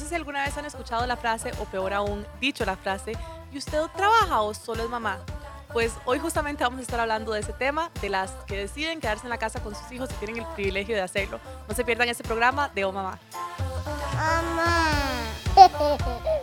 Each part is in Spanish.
sé si alguna vez han escuchado la frase, o peor aún, dicho la frase, ¿y usted trabaja o solo es mamá? Pues hoy justamente vamos a estar hablando de ese tema, de las que deciden quedarse en la casa con sus hijos y tienen el privilegio de hacerlo. No se pierdan este programa de Oh Mamá. Mamá.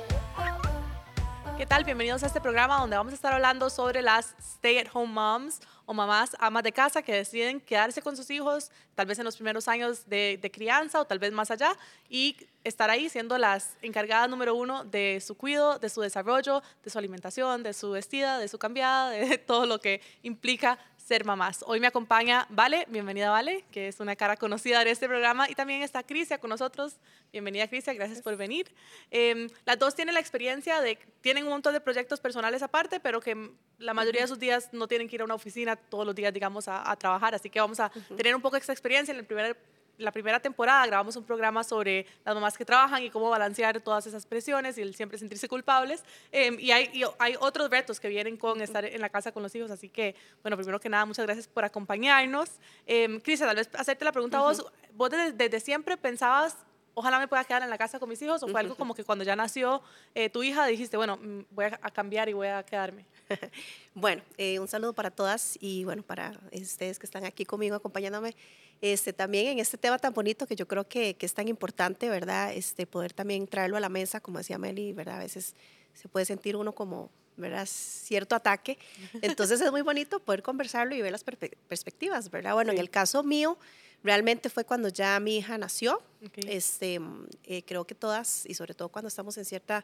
¿Qué tal? Bienvenidos a este programa donde vamos a estar hablando sobre las stay-at-home moms o mamás amas de casa que deciden quedarse con sus hijos, tal vez en los primeros años de, crianza o tal vez más allá, y estar ahí siendo las encargadas número uno de su cuidado, de su desarrollo, de su alimentación, de su vestida, de su cambiada, de todo lo que implica ser mamás. Hoy me acompaña Vale, bienvenida Vale, que es una cara conocida de este programa, y también está Crisia con nosotros. Bienvenida Crisia, gracias por venir. Eh, las dos tienen la experiencia de, tienen un montón de proyectos personales aparte, pero que la mayoría de sus días no tienen que ir a una oficina todos los días, digamos, a, a trabajar, así que vamos a uh -huh. tener un poco esta experiencia en el primer la primera temporada grabamos un programa sobre las mamás que trabajan y cómo balancear todas esas presiones y el siempre sentirse culpables. Eh, y, hay, y, hay, otros retos que vienen con estar en la casa con los hijos. Así que, bueno, primero que nada, muchas gracias por acompañarnos. Eh, Crisia, tal vez hacerte la pregunta uh -huh. a vos. ¿Vos desde, desde, siempre pensabas, ojalá me pueda quedar en la casa con mis hijos? ¿O fue algo como que cuando ya nació eh, tu hija dijiste, bueno, mm, voy a cambiar y voy a quedarme? bueno, eh, un saludo para todas y bueno, para ustedes que están aquí conmigo acompañándome. Este, también en este tema tan bonito que yo creo que, que, es tan importante, ¿verdad? Este, poder también traerlo a la mesa, como decía Meli, ¿verdad? A veces se puede sentir uno como, ¿verdad? Cierto ataque. Entonces es muy bonito poder conversarlo y ver las perspectivas, ¿verdad? Bueno, sí. en el caso mío, realmente fue cuando ya mi hija nació. Okay. Este, eh, creo que todas, y sobre todo cuando estamos en cierta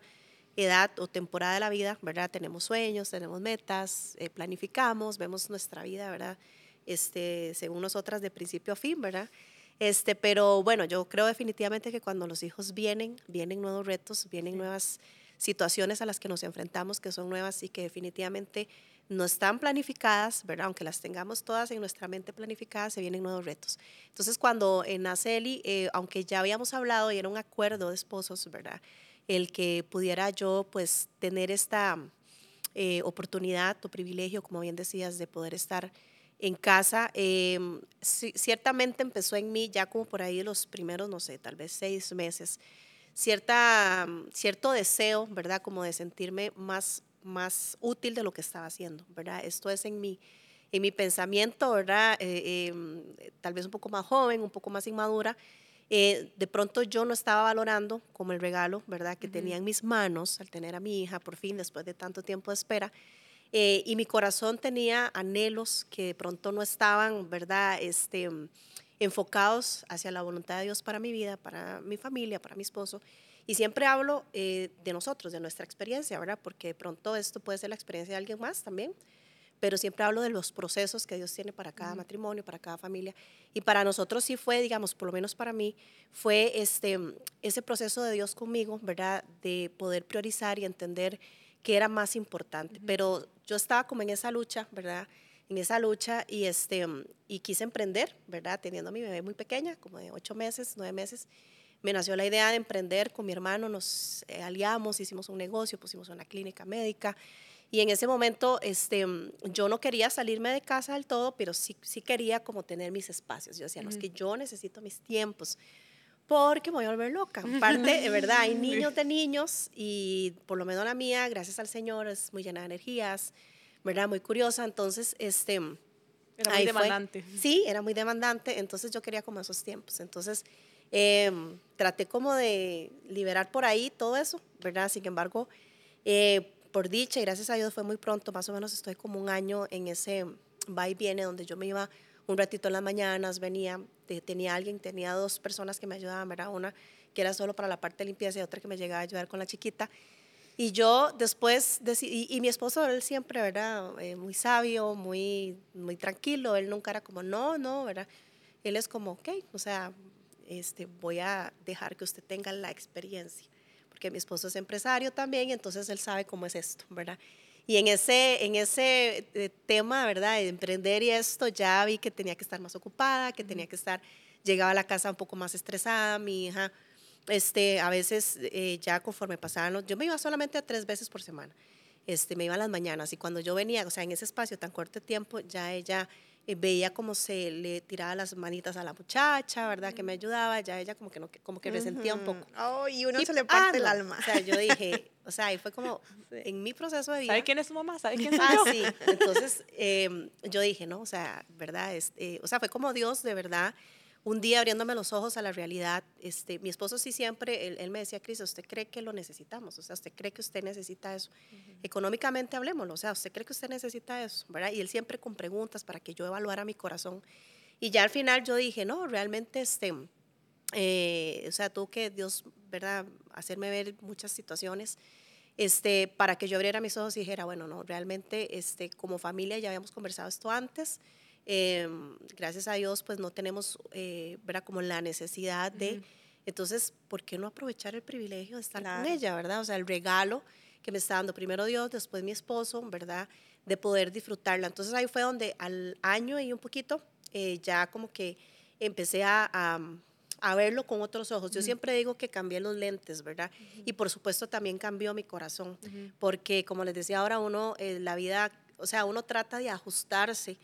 edad o temporada de la vida, ¿verdad? Tenemos sueños, tenemos metas, eh, planificamos, vemos nuestra vida, ¿verdad? Este, según nosotras de principio a fin, ¿verdad? Este, pero bueno, yo creo definitivamente que cuando los hijos vienen, vienen nuevos retos, vienen nuevas situaciones a las que nos enfrentamos que son nuevas y que definitivamente no están planificadas, ¿verdad? Aunque las tengamos todas en nuestra mente planificadas, se vienen nuevos retos. Entonces, cuando nace Eli, eh, aunque ya habíamos hablado y era un acuerdo de esposos, ¿verdad? El que pudiera yo, pues, tener esta eh, oportunidad o privilegio, como bien decías, de poder estar en casa, eh, ciertamente empezó en mí ya como por ahí los primeros, no sé, tal vez seis meses, cierta, cierto deseo, ¿verdad? Como de sentirme más, más útil de lo que estaba haciendo, ¿verdad? Esto es en mi, en mi pensamiento, ¿verdad? Eh, tal vez un poco más joven, un poco más inmadura. Eh, de pronto yo no estaba valorando como el regalo, ¿verdad? Que uh -huh. tenía en mis manos al tener a mi hija, por fin, después de tanto tiempo de espera. Eh, y mi corazón tenía anhelos que de pronto no estaban, ¿verdad? Este, enfocados hacia la voluntad de Dios para mi vida, para mi familia, para mi esposo. Y siempre hablo eh, de nosotros, de nuestra experiencia, ¿verdad? Porque de pronto esto puede ser la experiencia de alguien más también, pero siempre hablo de los procesos que Dios tiene para cada matrimonio, para cada familia. Y para nosotros sí fue, digamos, por lo menos para mí, fue este, ese proceso de Dios conmigo, ¿verdad? De poder priorizar y entender que era más importante. Uh -huh. Pero yo estaba como en esa lucha, ¿verdad? En esa lucha y, este, y quise emprender, ¿verdad? Teniendo a mi bebé muy pequeña, como de ocho meses, nueve meses, me nació la idea de emprender con mi hermano, nos eh, aliamos, hicimos un negocio, pusimos una clínica médica. Y en ese momento este, yo no quería salirme de casa del todo, pero sí, sí quería como tener mis espacios. Yo decía, uh -huh. no, es que yo necesito mis tiempos porque me voy a volver loca. Parte, de verdad, hay niños de niños y por lo menos la mía, gracias al Señor, es muy llena de energías, ¿verdad? Muy curiosa. Entonces, este... Era muy demandante. Fue, sí, era muy demandante. Entonces yo quería como esos tiempos. Entonces eh, traté como de liberar por ahí todo eso, ¿verdad? Sin embargo, eh, por dicha y gracias a Dios fue muy pronto, más o menos estoy como un año en ese va y viene donde yo me iba un ratito en las mañanas, venía, tenía alguien, tenía dos personas que me ayudaban, ¿verdad? Una que era solo para la parte de limpieza y otra que me llegaba a ayudar con la chiquita. Y yo después, y mi esposo, él siempre, ¿verdad? Eh, muy sabio, muy, muy tranquilo, él nunca era como, no, no, ¿verdad? Él es como, ok, o sea, este, voy a dejar que usted tenga la experiencia, porque mi esposo es empresario también, entonces él sabe cómo es esto, ¿verdad? Y en ese, en ese eh, tema, ¿verdad? De emprender y esto, ya vi que tenía que estar más ocupada, que tenía que estar, llegaba a la casa un poco más estresada, mi hija, este, a veces eh, ya conforme pasaban, yo me iba solamente a tres veces por semana, este, me iba a las mañanas y cuando yo venía, o sea, en ese espacio tan corto de tiempo, ya ella eh, veía cómo se le tiraba las manitas a la muchacha, ¿verdad? Que me ayudaba, ya ella como que, no, como que resentía un poco. Oh, y uno se le parte el alma. O sea, yo dije, o sea, ahí fue como en mi proceso de vida. ¿Sabe quién es su mamá? ¿Sabe quién soy ah, yo? sí. Entonces, em, yo dije, no, o sea, ¿verdad? Este, o sea, fue como Dios de verdad un día abriéndome los ojos a la realidad, este, mi esposo sí siempre, él, me decía, Cris, ¿usted cree que lo necesitamos? O sea, ¿usted cree que usted necesita eso? Económicamente hablemoslo, o sea, ¿usted cree que usted necesita eso? ¿verdad? Y él siempre con preguntas para que yo evaluara mi corazón. Y ya al final yo dije, no, realmente, este, eh, o sea, tuvo que Dios, ¿verdad?, hacerme ver muchas situaciones. Este, para que yo abriera mis ojos y dijera, bueno, no, realmente este, como familia ya habíamos conversado esto antes, Em, gracias a Dios, pues no tenemos, eh, Como la necesidad de, entonces, ¿por qué no aprovechar el privilegio de estar con ella, verdad? O sea, el regalo que me está dando primero Dios, después mi esposo, ¿verdad? De poder disfrutarla. Entonces ahí fue donde al año y un poquito eh, ya como que empecé a, a, verlo con otros ojos. Yo siempre digo que cambié los lentes, ¿verdad? Y por supuesto también cambió mi corazón, porque como les decía ahora, uno, eh, la vida, o sea, uno trata de ajustarse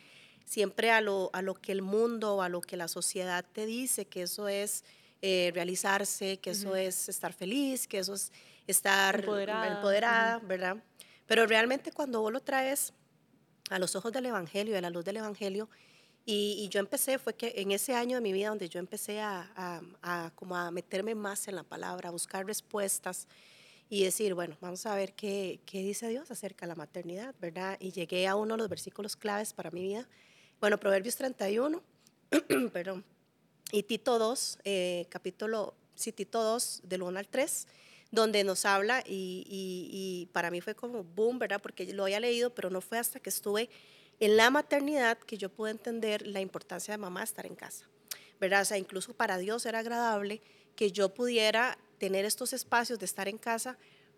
siempre a lo, a lo que el mundo, a lo que la sociedad te dice, que eso es eh, realizarse, que eso es estar feliz, que eso es estar empoderada, ¿verdad? Pero realmente cuando vos lo traes a los ojos del Evangelio, a la luz del Evangelio, y, yo empecé, fue que en ese año de mi vida donde yo empecé a, a, como a meterme más en la palabra, a buscar respuestas y decir, bueno, vamos a ver qué, qué dice Dios acerca de la maternidad, ¿verdad? Y llegué a uno de los versículos claves para mi vida, bueno, Proverbios 31, perdón, y Tito 2, eh, capítulo, sí, Tito 2, del 1 al 3, donde nos habla y, para mí fue como boom, ¿verdad? Porque lo había leído, pero no fue hasta que estuve en la maternidad que yo pude entender la importancia de mamá estar en casa, ¿verdad? O sea, incluso para Dios era agradable que yo pudiera tener estos espacios de estar en casa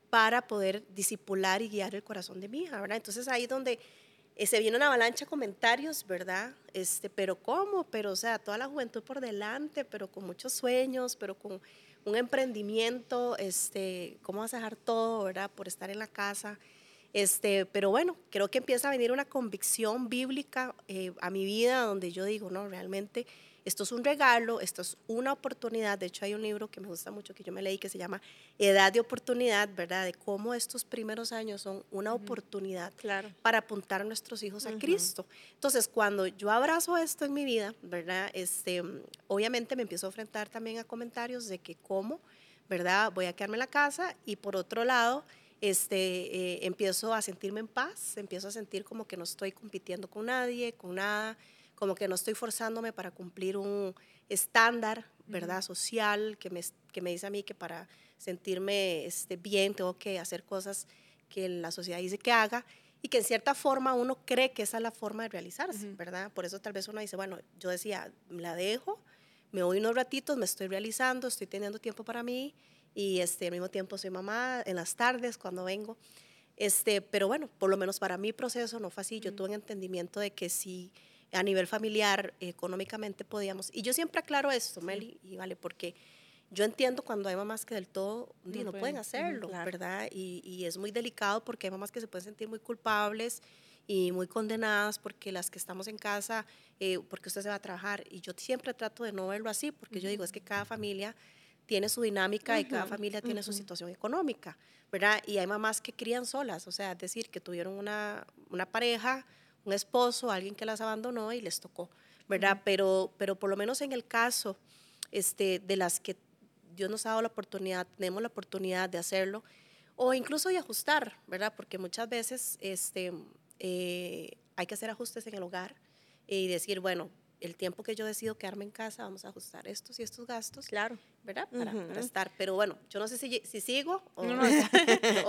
para poder disipular y guiar el corazón de mi hija, ¿verdad? Entonces ahí donde eh, se viene una avalancha de comentarios, ¿verdad? Este, pero ¿cómo? Pero, o sea, toda la juventud por delante, pero con muchos sueños, pero con un emprendimiento, este, ¿cómo vas a dejar todo, ¿verdad? Por estar en la casa. Este, pero bueno, creo que empieza a venir una convicción bíblica eh, a mi vida donde yo digo, no, realmente esto es un regalo, esto es una oportunidad. De hecho, hay un libro que me gusta mucho que yo me leí que se llama Edad de Oportunidad, ¿verdad? De cómo estos primeros años son una oportunidad para apuntar a nuestros hijos a Cristo. Entonces, cuando yo abrazo esto en mi vida, ¿verdad? Este, obviamente me empiezo a enfrentar también a comentarios de que cómo, ¿verdad? Voy a quedarme en la casa y por otro lado, este, eh, empiezo a sentirme en paz, empiezo a sentir como que no estoy compitiendo con nadie, con nada como que no estoy forzándome para cumplir un estándar, ¿verdad? Social, que me, que me dice a mí que para sentirme este, bien tengo que hacer cosas que la sociedad dice que haga y que en cierta forma uno cree que esa es la forma de realizarse, ¿verdad? Por eso tal vez uno dice, bueno, yo decía, la dejo, me voy unos ratitos, me estoy realizando, estoy teniendo tiempo para mí y este, al mismo tiempo soy mamá en las tardes cuando vengo. Este, pero bueno, por lo menos para mi proceso no fue así. Yo tuve un entendimiento de que si a nivel familiar, económicamente podíamos. Y yo siempre aclaro esto, Meli, y vale, porque yo entiendo cuando hay mamás que del todo no, pueden, hacerlo, ¿verdad? Y, y, es muy delicado porque hay mamás que se pueden sentir muy culpables y muy condenadas porque las que estamos en casa, eh, porque usted se va a trabajar. Y yo siempre trato de no verlo así, porque yo digo, es que cada familia tiene su dinámica y cada familia tiene su situación económica, ¿verdad? Y hay mamás que crían solas, o sea, es decir, que tuvieron una, una pareja, un esposo, alguien que las abandonó y les tocó, ¿verdad? pero, pero por lo menos en el caso este, de las que Dios nos ha dado la oportunidad, tenemos la oportunidad de hacerlo, o incluso de ajustar, ¿verdad? Porque muchas veces este, eh, hay que hacer ajustes en el hogar y decir, bueno, el tiempo que yo decido quedarme en casa, vamos a ajustar estos y estos gastos. Claro. ¿Verdad? Para, estar. Pero bueno, yo no sé si, si sigo o. No, no,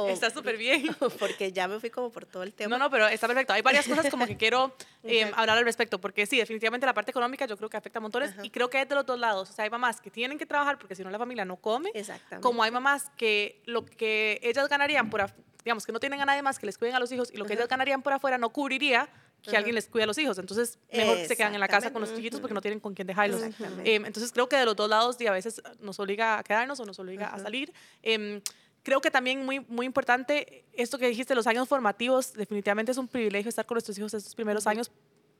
está súper bien. Porque ya me fui como por todo el tema. No, no, pero está perfecto. Hay varias cosas como que quiero eh, hablar al respecto, porque sí, definitivamente la parte económica yo creo que afecta a montones y creo que es de los dos lados. O sea, hay mamás que tienen que trabajar porque si no la familia no come. Exactamente. Como hay mamás que lo que ellas ganarían por, digamos, que no tienen a nadie más que les cuiden a los hijos y lo que ellas ganarían por afuera no cubriría que alguien les cuide a los hijos. Entonces, mejor se quedan en la casa con los chiquitos porque no tienen con quién dejarlos. Em, entonces, creo que de los dos lados y a veces nos obliga a quedarnos o nos obliga a salir. Em, creo que también muy, muy importante esto que dijiste, los años formativos, definitivamente es un privilegio estar con nuestros hijos estos primeros años.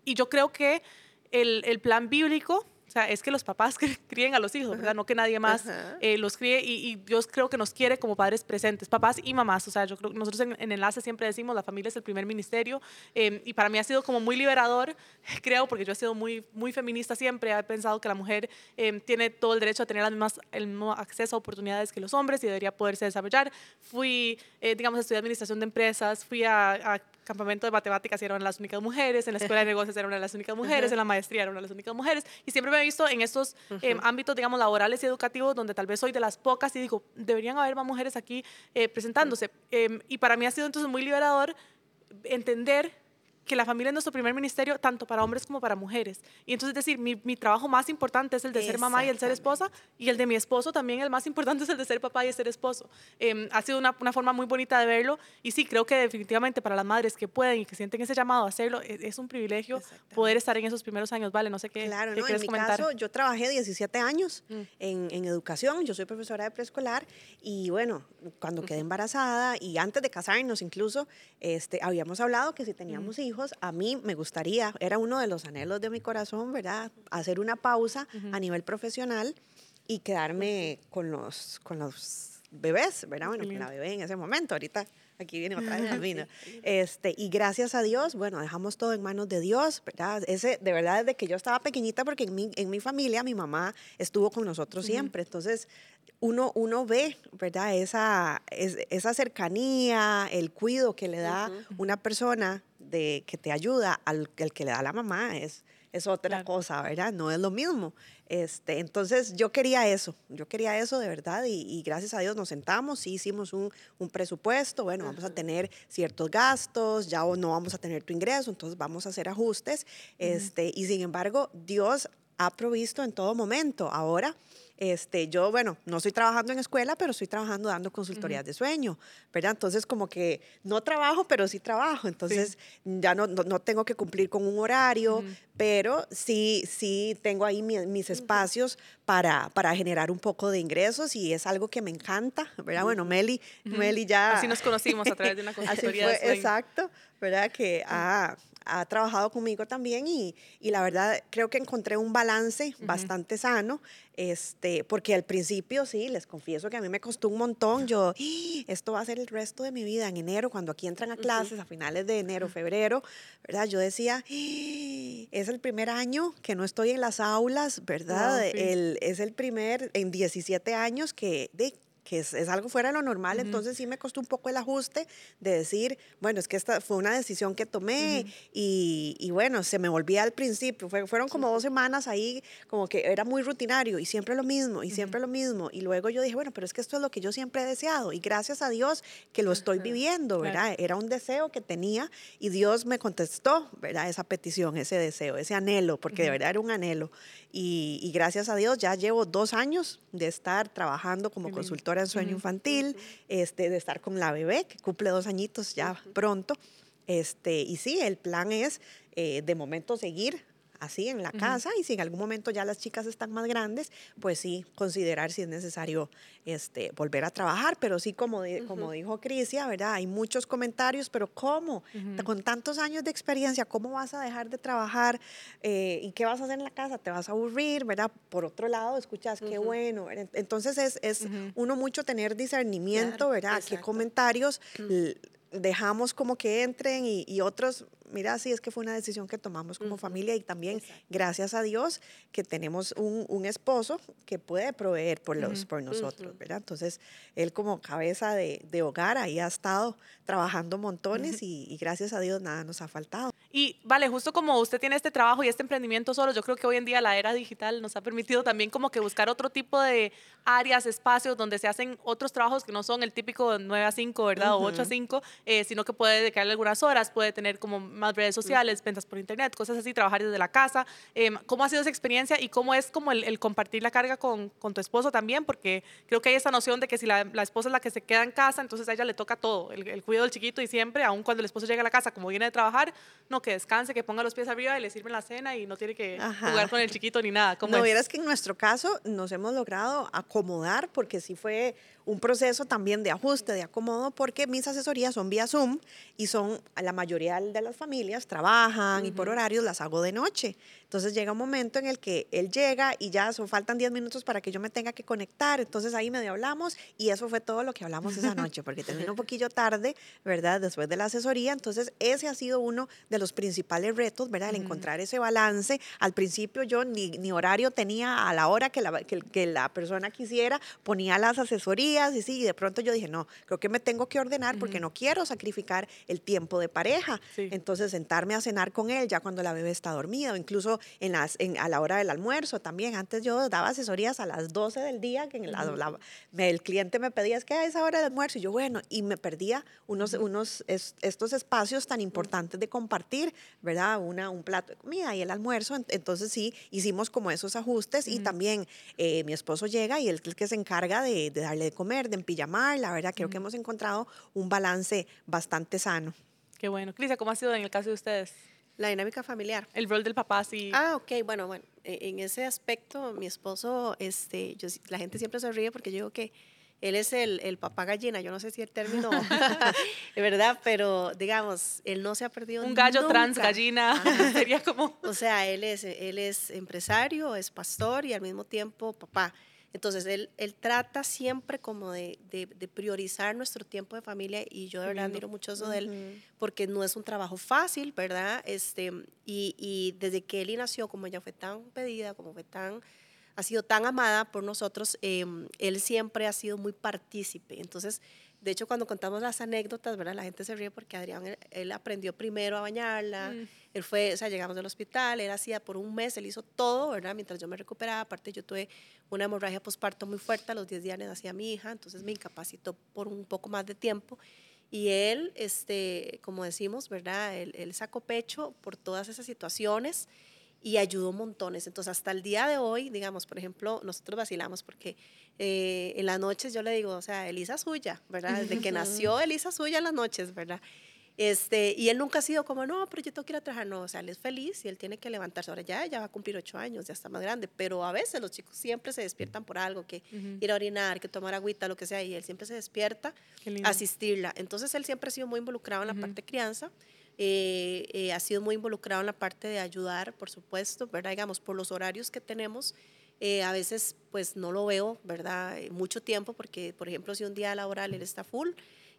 Y yo creo que el, el plan bíblico o sea, es que los papás críen a los hijos, ¿verdad? No que nadie más eh, los críe y, Dios creo que nos quiere como padres presentes, papás y mamás. O sea, yo creo que nosotros en, Enlace siempre decimos, la familia es el primer ministerio em, y para mí ha sido como muy liberador, creo, porque yo he sido muy, muy feminista siempre, he pensado que la mujer em, tiene todo el derecho a tener las mismas, el mismo acceso a oportunidades que los hombres y debería poderse desarrollar. Fui, eh, digamos, a estudiar administración de empresas, fui a, a campamento de matemáticas eran las únicas mujeres, en la escuela de negocios eran las únicas mujeres, en la maestría eran las únicas mujeres. Y siempre me he visto en estos em, ámbitos, digamos, laborales y educativos, donde tal vez soy de las pocas y digo, deberían haber más mujeres aquí eh, presentándose. Em, y para mí ha sido entonces muy liberador entender que la familia es nuestro primer ministerio, tanto para hombres como para mujeres. Y entonces, decir, mi, mi trabajo más importante es el de ser mamá y el ser esposa, y el de mi esposo también, el más importante es el de ser papá y el ser esposo. Em, ha sido una, una, forma muy bonita de verlo, y sí, creo que definitivamente para las madres que pueden y que sienten ese llamado a hacerlo, es, es un privilegio poder estar en esos primeros años, ¿vale? No sé qué, claro, qué no, en mi caso, yo trabajé 17 años mm. en, en, educación, yo soy profesora de preescolar, y bueno, cuando quedé embarazada, y antes de casarnos incluso, este, habíamos hablado que si teníamos hijos, a mí me gustaría, era uno de los anhelos de mi corazón, ¿verdad? Hacer una pausa a nivel profesional y quedarme con los, con los bebés, ¿verdad? Bueno, con la bebé en ese momento, ahorita aquí viene otra vez vino. Este, y gracias a Dios, bueno, dejamos todo en manos de Dios, ¿verdad? Ese, de verdad, desde que yo estaba pequeñita, porque en mi, en mi familia mi mamá estuvo con nosotros siempre, entonces uno, uno ve, ¿verdad? Esa, esa cercanía, el cuido que le da una persona de, que te ayuda al, el que le da la mamá es, es otra cosa, ¿verdad? No es lo mismo. Este, entonces yo quería eso, yo quería eso de verdad y, gracias a Dios nos sentamos y hicimos un, un presupuesto, bueno, vamos a tener ciertos gastos, ya no vamos a tener tu ingreso, entonces vamos a hacer ajustes, este, y sin embargo Dios ha provisto en todo momento. Ahora, este, yo, bueno, no estoy trabajando en escuela, pero estoy trabajando dando consultorías de sueño, ¿verdad? Entonces, como que no trabajo, pero sí trabajo. Entonces, ya no, no, tengo que cumplir con un horario, pero sí, sí tengo ahí mis espacios para, para generar un poco de ingresos y es algo que me encanta, ¿verdad? Bueno, Meli, Meli ya... Así nos conocimos a través de una consultoría de sueño. Exacto, ¿verdad? Que ha, ha trabajado conmigo también y, y, la verdad creo que encontré un balance bastante sano este, porque al principio, sí, les confieso que a mí me costó un montón. Yo, ¡Ah! esto va a ser el resto de mi vida en enero, cuando aquí entran a clases, a finales de enero, febrero, ¿verdad? Yo decía, ¡Ah! es el primer año que no estoy en las aulas, ¿verdad? el, es el primer, en 17 años que, de, que es, algo fuera de lo normal, entonces sí me costó un poco el ajuste de decir, bueno, es que esta fue una decisión que tomé y, y, bueno, se me volvía al principio, fueron como dos semanas ahí como que era muy rutinario y siempre lo mismo y siempre lo mismo y luego yo dije, bueno, pero es que esto es lo que yo siempre he deseado y gracias a Dios que lo estoy viviendo, ¿verdad? Era un deseo que tenía y Dios me contestó, ¿verdad? Esa petición, ese deseo, ese anhelo, porque de verdad era un anhelo. Y, y gracias a Dios ya llevo dos años de estar trabajando como consultora en sueño infantil, este, de estar con la bebé, que cumple dos añitos ya pronto. Este, y sí, el plan es eh, de momento seguir así en la casa y si en algún momento ya las chicas están más grandes, pues sí, considerar si es necesario este, volver a trabajar, pero sí, como, como dijo Crisia, ¿verdad? Hay muchos comentarios, pero ¿cómo? Con tantos años de experiencia, ¿cómo vas a dejar de trabajar? Eh, ¿Y qué vas a hacer en la casa? ¿Te vas a aburrir, verdad? Por otro lado, escuchas, qué bueno. Entonces es, es uno mucho tener discernimiento, ¿verdad? ¿Qué comentarios dejamos como que entren y, y otros mira, sí, es que fue una decisión que tomamos como familia y también gracias a Dios que tenemos un, un, esposo que puede proveer por, los, por nosotros, ¿verdad? Entonces, él como cabeza de, de, hogar ahí ha estado trabajando montones y, y, gracias a Dios nada nos ha faltado. Y vale, justo como usted tiene este trabajo y este emprendimiento solo, yo creo que hoy en día la era digital nos ha permitido también como que buscar otro tipo de áreas, espacios donde se hacen otros trabajos que no son el típico 9 a 5, ¿verdad? O 8 a 5, eh, sino que puede dedicarle algunas horas, puede tener como más redes sociales, ventas por internet, cosas así, trabajar desde la casa. Em, ¿Cómo ha sido esa experiencia y cómo es como el, compartir la carga con, con, tu esposo también? Porque creo que hay esa noción de que si la, la, esposa es la que se queda en casa, entonces a ella le toca todo, el, el cuidado del chiquito y siempre, aun cuando el esposo llega a la casa, como viene de trabajar, no, que descanse, que ponga los pies arriba y le sirven la cena y no tiene que jugar con el chiquito ni nada. ¿Cómo no, vieras que en nuestro caso nos hemos logrado acomodar porque sí fue un proceso también de ajuste, de acomodo, porque mis asesorías son vía Zoom y son a la mayoría de las familias familias trabajan y por horarios las hago de noche. Entonces llega un momento en el que él llega y ya son, faltan 10 minutos para que yo me tenga que conectar. Entonces ahí medio hablamos y eso fue todo lo que hablamos esa noche, porque terminó un poquillo tarde, ¿verdad? Después de la asesoría. Entonces ese ha sido uno de los principales retos, ¿verdad? El encontrar ese balance. Al principio yo ni, ni horario tenía a la hora que la, que, que la persona quisiera, ponía las asesorías y sí, y de pronto yo dije, no, creo que me tengo que ordenar porque no quiero sacrificar el tiempo de pareja. Entonces sentarme a cenar con él ya cuando la bebé está dormida o incluso en las, en, a la hora del almuerzo también. Antes yo daba asesorías a las 12 del día, que en la, el cliente me pedía, es que a esa hora del almuerzo, y yo, bueno, y me perdía unos, unos estos espacios tan importantes de compartir, ¿verdad? Una, un plato de comida y el almuerzo. Entonces sí, hicimos como esos ajustes y también eh, mi esposo llega y él es el que se encarga de, de darle de comer, de empillamar, la verdad, creo que hemos encontrado un balance bastante sano. Qué bueno. Crisia, ¿cómo ha sido en el caso de ustedes? La dinámica familiar. El rol del papá, sí. Ah, ok, bueno, bueno. E, en ese aspecto, mi esposo, este, yo, la gente siempre se ríe porque yo digo que él es el, el papá gallina, yo no sé si el término es verdad, pero digamos, él no se ha perdido Un gallo trans gallina, sería como... O sea, él es, él es empresario, es pastor y al mismo tiempo papá. Entonces, él, él trata siempre como de, de, priorizar nuestro tiempo de familia y yo de verdad admiro mucho eso de él porque no es un trabajo fácil, ¿verdad? Este, y, y desde que él nació, como ella fue tan pedida, como fue tan ha sido tan amada por nosotros, em, él siempre ha sido muy partícipe. Entonces, de hecho, cuando contamos las anécdotas, ¿verdad? La gente se ríe porque Adrián, él, aprendió primero a bañarla, mm. él fue, o sea, llegamos del hospital, él hacía por un mes, él hizo todo, ¿verdad? Mientras yo me recuperaba, aparte yo tuve una hemorragia postparto muy fuerte, a los 10 días nacía mi hija, entonces me incapacitó por un poco más de tiempo. Y él, este, como decimos, ¿verdad? Él, él sacó pecho por todas esas situaciones y ayudó montones. Entonces, hasta el día de hoy, digamos, por ejemplo, nosotros vacilamos porque eh, en las noches yo le digo, o sea, Elisa suya, ¿verdad? Desde que nació, Elisa suya en las noches, ¿verdad? Este, y él nunca ha sido como, no, pero yo tengo que ir a trabajar. No, o sea, él es feliz y él tiene que levantarse. Ahora ya, ya va a cumplir ocho años, ya está más grande, pero a veces los chicos siempre se despiertan por algo, que ir a orinar, que tomar agüita, lo que sea, y él siempre se despierta a asistirla. Entonces, él siempre ha sido muy involucrado en la parte de crianza. Eh, eh, ha sido muy involucrado en la parte de ayudar, por supuesto, ¿verdad? Digamos, por los horarios que tenemos, eh, a veces pues no lo veo, ¿verdad? Mucho tiempo, porque por ejemplo, si un día laboral él está full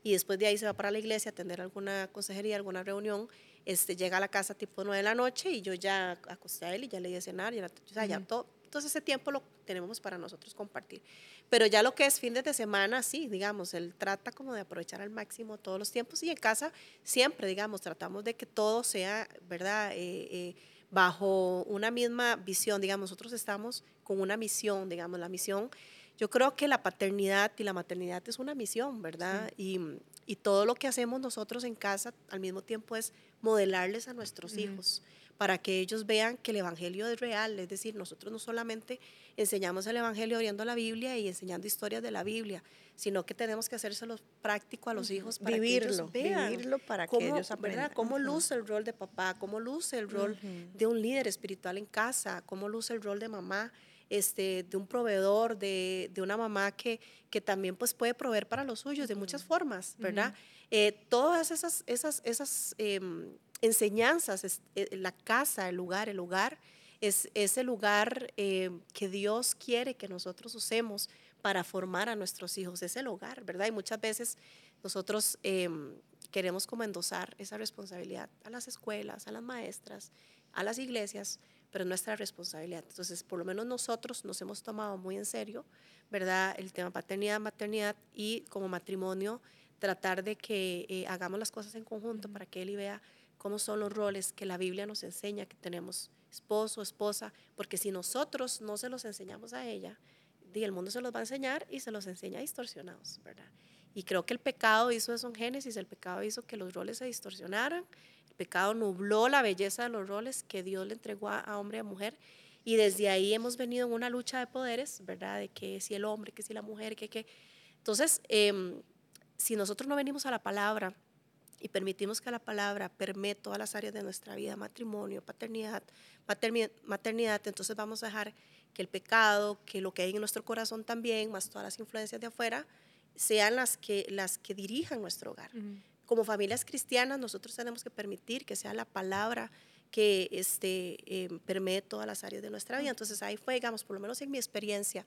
y después de ahí se va para la iglesia a atender alguna consejería, alguna reunión, este, llega a la casa tipo 9 de la noche y yo ya acosté a él y ya le di a cenar, ya, o sea, ya todo, entonces ese tiempo lo tenemos para nosotros compartir. Pero ya lo que es fin de semana, sí, digamos, él trata como de aprovechar al máximo todos los tiempos y en casa siempre, digamos, tratamos de que todo sea, ¿verdad? Eh, eh, bajo una misma visión, digamos, nosotros estamos con una misión, digamos, la misión, yo creo que la paternidad y la maternidad es una misión, ¿verdad? Y, y, todo lo que hacemos nosotros en casa al mismo tiempo es modelarles a nuestros hijos para que ellos vean que el Evangelio es real. Es decir, nosotros no solamente enseñamos el Evangelio abriendo la Biblia y enseñando historias de la Biblia, sino que tenemos que hacérselo práctico a los hijos para vivirlo, que ellos vean vivirlo para que ellos aprendan. Cómo luce el rol de papá, cómo luce el rol de un líder espiritual en casa, cómo luce el rol de mamá. Este, de un proveedor, de, de, una mamá que, que también pues, puede proveer para los suyos de muchas formas, ¿verdad? Eh, todas esas, esas, esas em, enseñanzas, eh, la casa, el lugar, el hogar, es ese lugar eh, que Dios quiere que nosotros usemos para formar a nuestros hijos, es el hogar, ¿verdad? Y muchas veces nosotros em, queremos como endosar esa responsabilidad a las escuelas, a las maestras, a las iglesias, pero es nuestra responsabilidad. Entonces, por lo menos nosotros nos hemos tomado muy en serio, ¿verdad? El tema paternidad, maternidad y como matrimonio, tratar de que eh, hagamos las cosas en conjunto para que él y vea cómo son los roles que la Biblia nos enseña que tenemos esposo, esposa, porque si nosotros no se los enseñamos a ella, el mundo se los va a enseñar y se los enseña distorsionados, ¿verdad? Y creo que el pecado hizo eso en Génesis, el pecado hizo que los roles se distorsionaran, el pecado nubló la belleza de los roles que Dios le entregó a, hombre y a mujer, y desde ahí hemos venido en una lucha de poderes, ¿verdad? De que si el hombre, que si la mujer, que qué. Entonces, em, si nosotros no venimos a la palabra, y permitimos que la palabra permee todas las áreas de nuestra vida, matrimonio, paternidad, maternidad, entonces vamos a dejar que el pecado, que lo que hay en nuestro corazón también, más todas las influencias de afuera, sean las que, las que dirijan nuestro hogar. como familias cristianas nosotros tenemos que permitir que sea la palabra que este, eh, permee todas las áreas de nuestra vida. Entonces ahí fue, digamos, por lo menos en mi experiencia,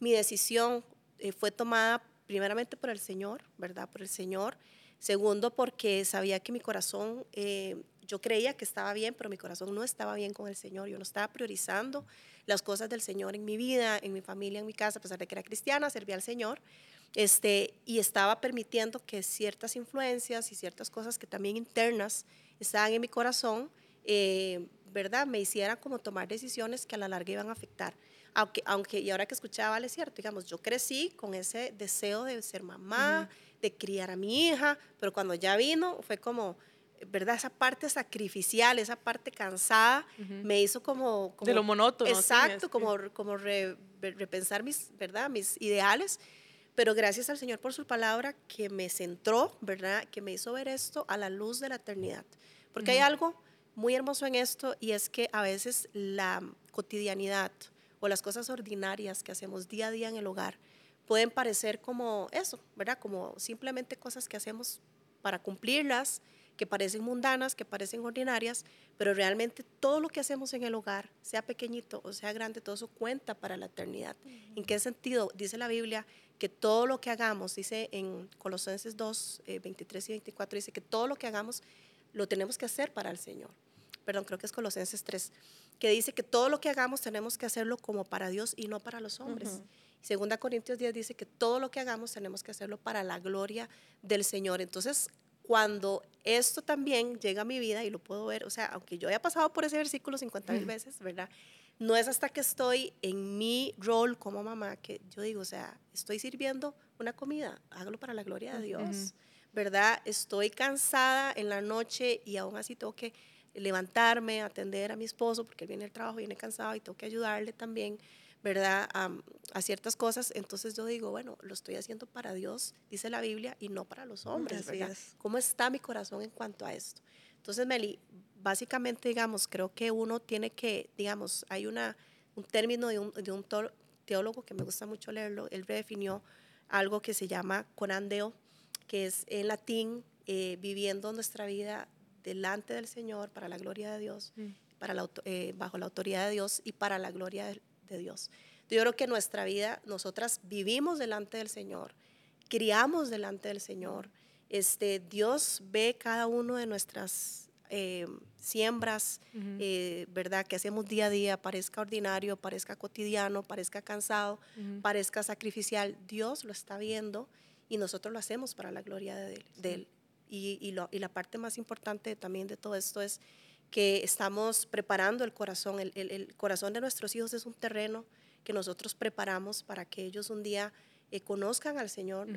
mi decisión eh, fue tomada primeramente por el Señor, ¿verdad? Por el Señor. Segundo, porque sabía que mi corazón, eh, yo creía que estaba bien, pero mi corazón no estaba bien con el Señor. Yo no estaba priorizando las cosas del Señor en mi vida, en mi familia, en mi casa, a pesar de que era cristiana, servía al Señor. Este, y estaba permitiendo que ciertas influencias y ciertas cosas que también internas estaban en mi corazón, eh, ¿verdad? Me hicieran como tomar decisiones que a la larga iban a afectar. Aunque, aunque y ahora que escuchaba, vale cierto, digamos, yo crecí con ese deseo de ser mamá, de criar a mi hija, pero cuando ya vino fue como, ¿verdad? Esa parte sacrificial, esa parte cansada, me hizo como, De lo monótono. Exacto, como, como repensar mis, ¿verdad? Mis ideales pero gracias al Señor por su palabra que me centró, ¿verdad? Que me hizo ver esto a la luz de la eternidad. Porque hay algo muy hermoso en esto y es que a veces la cotidianidad o las cosas ordinarias que hacemos día a día en el hogar pueden parecer como eso, ¿verdad? Como simplemente cosas que hacemos para cumplirlas, que parecen mundanas, que parecen ordinarias, pero realmente todo lo que hacemos en el hogar, sea pequeñito o sea grande, todo eso cuenta para la eternidad. ¿En qué sentido? Dice la Biblia que todo lo que hagamos, dice en Colosenses 2, 23 eh, y 24, dice que todo lo que hagamos lo tenemos que hacer para el Señor. Perdón, creo que es Colosenses 3, que dice que todo lo que hagamos tenemos que hacerlo como para Dios y no para los hombres. Segunda Corintios 10 dice que todo lo que hagamos tenemos que hacerlo para la gloria del Señor. Entonces, cuando esto también llega a mi vida y lo puedo ver, o sea, aunque yo haya pasado por ese versículo 50 mil veces, ¿verdad? no es hasta que estoy en mi rol como mamá que yo digo, o sea, estoy sirviendo una comida, hágalo para la gloria de Dios, ¿verdad? Estoy cansada en la noche y aún así tengo que levantarme, atender a mi esposo, porque él viene al trabajo, viene cansado y tengo que ayudarle también, ¿verdad? A, ciertas cosas. Entonces yo digo, bueno, lo estoy haciendo para Dios, dice la Biblia, y no para los hombres, ¿verdad? ¿Cómo está mi corazón en cuanto a esto? Entonces, Meli, básicamente, digamos, creo que uno tiene que, digamos, hay una, un término de un, de un teólogo que me gusta mucho leerlo, él redefinió algo que se llama conandeo, que es en latín, eh, viviendo nuestra vida delante del Señor para la gloria de Dios, mm. para la, eh, bajo la autoridad de Dios y para la gloria de, de Dios. Yo creo que nuestra vida, nosotras vivimos delante del Señor, criamos delante del Señor. Este, Dios ve cada uno de nuestras eh, siembras, eh, ¿verdad? Que hacemos día a día, parezca ordinario, parezca cotidiano, parezca cansado, parezca sacrificial. Dios lo está viendo y nosotros lo hacemos para la gloria de Él. Y, y, lo, y, la parte más importante también de todo esto es que estamos preparando el corazón. El, el, corazón de nuestros hijos es un terreno que nosotros preparamos para que ellos un día eh, conozcan al Señor.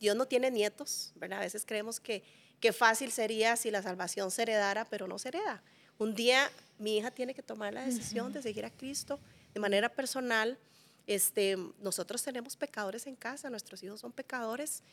Dios no tiene nietos, ¿verdad? A veces creemos que Qué fácil sería si la salvación se heredara, pero no se hereda. Un día mi hija tiene que tomar la decisión de seguir a Cristo de manera personal. Este, nosotros tenemos pecadores en casa, nuestros hijos son pecadores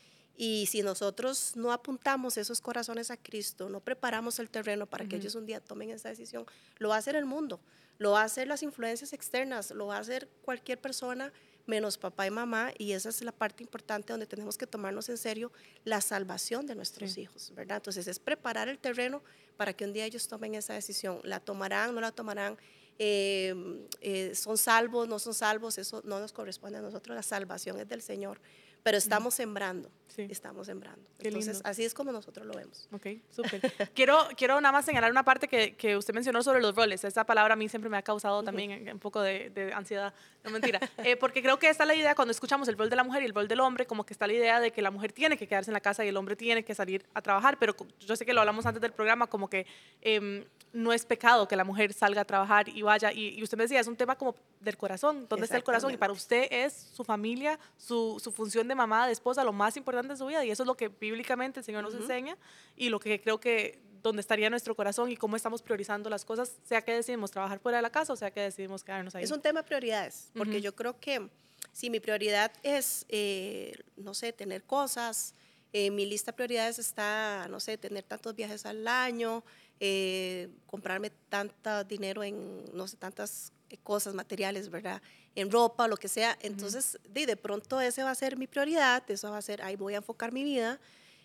y si nosotros no apuntamos esos corazones a Cristo, no preparamos el terreno para que ellos un día tomen esa decisión, lo va a hacer el mundo, lo va a hacer las influencias externas, lo va a hacer cualquier persona menos papá y mamá, y esa es la parte importante donde tenemos que tomarnos en serio la salvación de nuestros hijos, ¿verdad? Entonces es preparar el terreno para que un día ellos tomen esa decisión. ¿La tomarán, no la tomarán? Eh, eh, ¿Son salvos, no son salvos? Eso no nos corresponde a nosotros, la salvación es del Señor pero estamos sembrando, estamos sembrando. Entonces, así es como nosotros lo vemos. Ok, súper. quiero, quiero nada más señalar una parte que, que, usted mencionó sobre los roles. Esa palabra a mí siempre me ha causado también un poco de, de ansiedad, no mentira. Eh, porque creo que está la idea, cuando escuchamos el rol de la mujer y el rol del hombre, como que está la idea de que la mujer tiene que quedarse en la casa y el hombre tiene que salir a trabajar, pero yo sé que lo hablamos antes del programa, como que em, no es pecado que la mujer salga a trabajar y vaya. Y, y usted me decía, es un tema como del corazón, ¿dónde está el corazón? Y para usted es su familia, su, su función de mamá, de esposa, lo más importante de su vida. Y eso es lo que bíblicamente el Señor nos enseña y lo que creo que donde estaría nuestro corazón y cómo estamos priorizando las cosas, sea que decidimos trabajar fuera de la casa o sea que decidimos quedarnos ahí. Es un tema de prioridades, porque yo creo que si mi prioridad es, eh, no sé, tener cosas, eh, mi lista de prioridades está, no sé, tener tantos viajes al año, eh, comprarme tanto dinero en, no sé, tantas cosas materiales, ¿verdad? En ropa, lo que sea. Entonces, de, de pronto ese va a ser mi prioridad, eso va a ser, ahí voy a enfocar mi vida,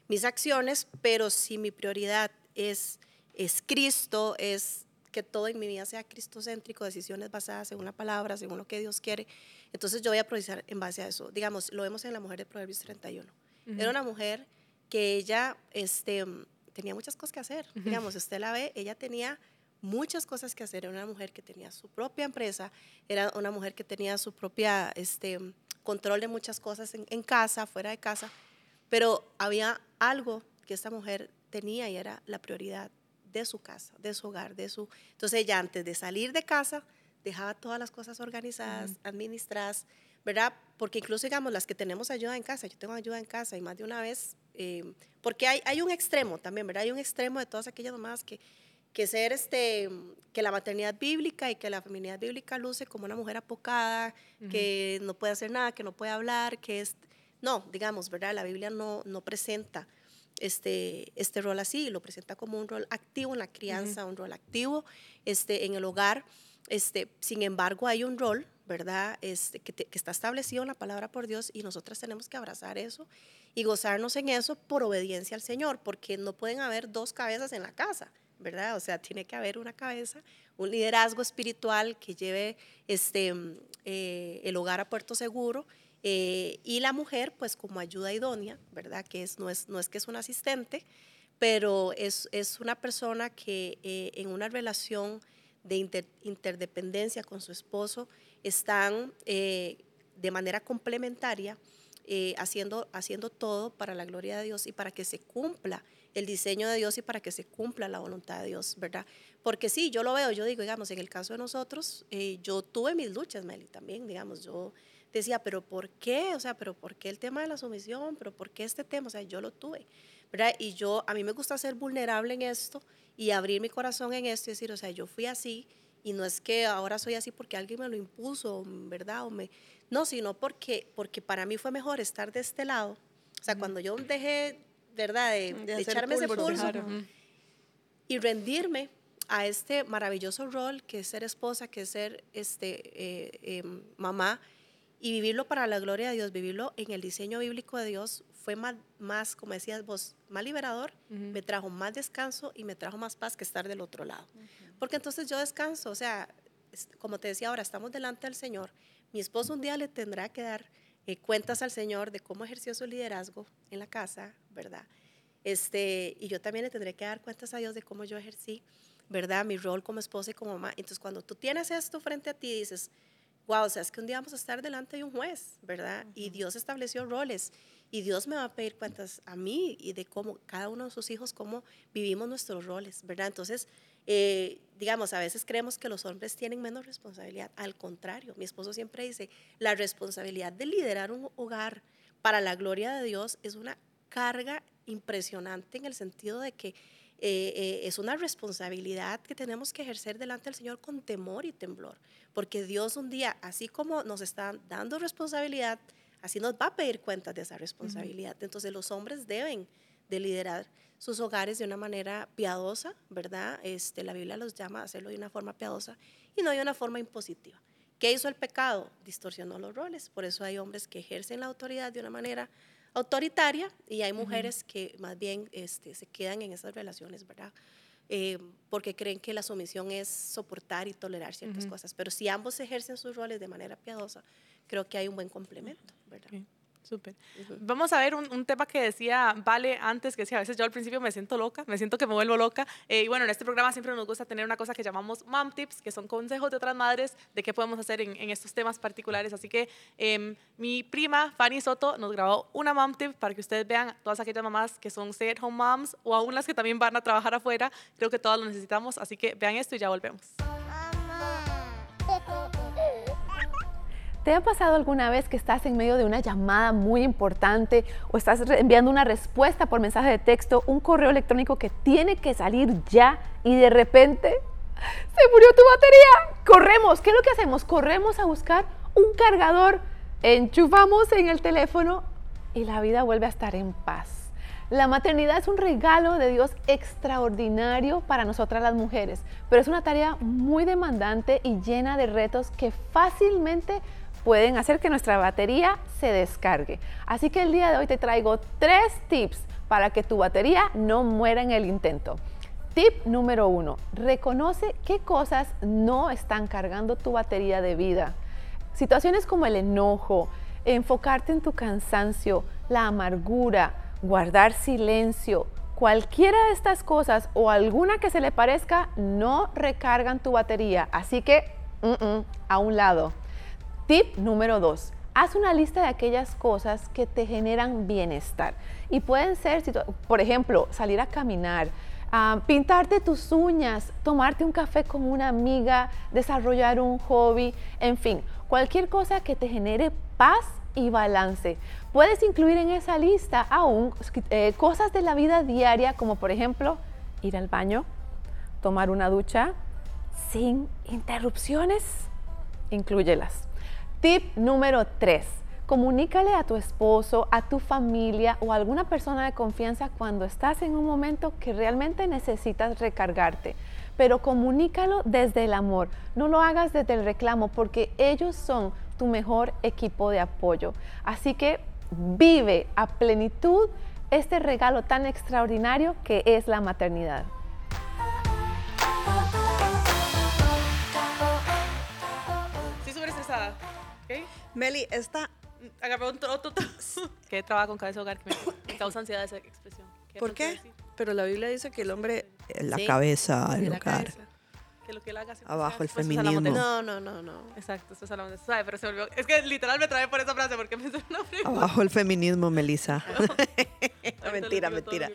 mis acciones, pero si mi prioridad es, es Cristo, es que todo en mi vida sea cristocéntrico, decisiones basadas en una palabra, según lo que Dios quiere, entonces yo voy a priorizar en base a eso. Digamos, lo vemos en la mujer de Proverbios 31. Era una mujer que ella este, tenía muchas cosas que hacer. Digamos, usted la ve, ella tenía muchas cosas que hacer. Era una mujer que tenía su propia empresa, era una mujer que tenía su propia este, control de muchas cosas en, en casa, fuera de casa, pero había algo que esta mujer tenía y era la prioridad de su casa, de su hogar, de su... Entonces ella antes de salir de casa dejaba todas las cosas organizadas, administradas, ¿verdad? Porque incluso, digamos, las que tenemos ayuda en casa, yo tengo ayuda en casa y más de una vez, eh, porque hay, hay un extremo también, ¿verdad? Hay un extremo de todas aquellas mamás que que ser este, que la maternidad bíblica y que la feminidad bíblica luce como una mujer apocada, que no puede hacer nada, que no puede hablar, que es, no, digamos, ¿verdad? La Biblia no, no presenta este, este rol así, lo presenta como un rol activo en la crianza, un rol activo este, en el hogar. Este, sin embargo, hay un rol, ¿verdad? Este, que, que, está establecido en la palabra por Dios y nosotras tenemos que abrazar eso y gozarnos en eso por obediencia al Señor, porque no pueden haber dos cabezas en la casa. ¿Verdad? O sea, tiene que haber una cabeza, un liderazgo espiritual que lleve este, eh, el hogar a puerto seguro eh, y la mujer, pues como ayuda idónea, ¿verdad? Que es, no, es, no es que es un asistente, pero es, es una persona que eh, en una relación de interdependencia con su esposo están de manera complementaria haciendo, haciendo todo para la gloria de Dios y para que se cumpla el diseño de Dios y para que se cumpla la voluntad de Dios, ¿verdad? Porque sí, yo lo veo, yo digo, digamos, en el caso de nosotros, eh, yo tuve mis luchas, Meli, también, digamos, yo decía, pero ¿por qué? O sea, pero ¿por qué el tema de la sumisión? ¿Pero por qué este tema? O sea, yo lo tuve, ¿verdad? Y yo, a mí me gusta ser vulnerable en esto y abrir mi corazón en esto y decir, o sea, yo fui así y no es que ahora soy así porque alguien me lo impuso, ¿verdad? O me, no, sino porque, porque para mí fue mejor estar de este lado. O sea, cuando yo dejé ¿verdad? De, echarme ese pulso y rendirme a este maravilloso rol que es ser esposa, que es ser este, eh, em, mamá y vivirlo para la gloria de Dios, vivirlo en el diseño bíblico de Dios fue más, más como decías vos, más liberador, me trajo más descanso y me trajo más paz que estar del otro lado. Porque entonces yo descanso, o sea, como te decía ahora, estamos delante del Señor. Mi esposo un día le tendrá que dar eh, cuentas al Señor de cómo ejerció su liderazgo en la casa, ¿verdad? Este, y yo también le tendré que dar cuentas a Dios de cómo yo ejercí, ¿verdad? Mi rol como esposa y como mamá. Entonces, cuando tú tienes esto frente a ti, dices, wow, o sea, es que un día vamos a estar delante de un juez, ¿verdad? Y Dios estableció roles y Dios me va a pedir cuentas a mí y de cómo cada uno de sus hijos, cómo vivimos nuestros roles, ¿verdad? Entonces, eh, digamos, a veces creemos que los hombres tienen menos responsabilidad. Al contrario, mi esposo siempre dice, la responsabilidad de liderar un hogar para la gloria de Dios es una carga impresionante en el sentido de que eh, eh, es una responsabilidad que tenemos que ejercer delante del Señor con temor y temblor, porque Dios un día, así como nos está dando responsabilidad, así nos va a pedir cuentas de esa responsabilidad. Entonces los hombres deben de liderar sus hogares de una manera piadosa, ¿verdad? Este, la Biblia los llama a hacerlo de una forma piadosa y no de una forma impositiva. ¿Qué hizo el pecado? Distorsionó los roles. Por eso hay hombres que ejercen la autoridad de una manera autoritaria y hay mujeres que más bien este, se quedan en esas relaciones, ¿verdad? Eh, porque creen que la sumisión es soportar y tolerar ciertas cosas. Pero si ambos ejercen sus roles de manera piadosa, creo que hay un buen complemento, ¿verdad? Súper. Vamos a ver un, tema que decía Vale antes, que decía, a veces yo al principio me siento loca, me siento que me vuelvo loca. Eh, y bueno, en este programa siempre nos gusta tener una cosa que llamamos Mom Tips, que son consejos de otras madres de qué podemos hacer en, estos temas particulares. Así que em, mi prima, Fanny Soto, nos grabó una Mom Tip para que ustedes vean todas aquellas mamás que son stay-at-home moms o aún las que también van a trabajar afuera. Creo que todas lo necesitamos, así que vean esto y ya volvemos. ¿Te ha pasado alguna vez que estás en medio de una llamada muy importante o estás enviando una respuesta por mensaje de texto, un correo electrónico que tiene que salir ya y de repente se murió tu batería? Corremos, ¿qué es lo que hacemos? Corremos a buscar un cargador, enchufamos en el teléfono y la vida vuelve a estar en paz. La maternidad es un regalo de Dios extraordinario para nosotras las mujeres, pero es una tarea muy demandante y llena de retos que fácilmente pueden hacer que nuestra batería se descargue. Así que el día de hoy te traigo tres tips para que tu batería no muera en el intento. Tip número uno, reconoce qué cosas no están cargando tu batería de vida. Situaciones como el enojo, enfocarte en tu cansancio, la amargura, guardar silencio, cualquiera de estas cosas o alguna que se le parezca no recargan tu batería. Así que, a un lado. Tip número dos, haz una lista de aquellas cosas que te generan bienestar. Y pueden ser, por ejemplo, salir a caminar, ah, pintarte tus uñas, tomarte un café con una amiga, desarrollar un hobby, en fin, cualquier cosa que te genere paz y balance. Puedes incluir en esa lista aún eh, cosas de la vida diaria, como por ejemplo ir al baño, tomar una ducha sin interrupciones. Incluyelas. Tip número 3. Comunícale a tu esposo, a tu familia o a alguna persona de confianza cuando estás en un momento que realmente necesitas recargarte. Pero comunícalo desde el amor, no lo hagas desde el reclamo porque ellos son tu mejor equipo de apoyo. Así que vive a plenitud este regalo tan extraordinario que es la maternidad. Meli, esta... Agarró otro, otro, que trabaja con cabeza de hogar que me causa ansiedad esa expresión. ¿Por qué? Pero la Biblia dice que el hombre es la cabeza del hogar. Que lo que él haga Abajo el feminismo. No, no, no, no. Exacto, eso es. Pero se volvió. Es que literal me trae por esa frase porque me suena Abajo el feminismo, Melissa. mentira, mentira.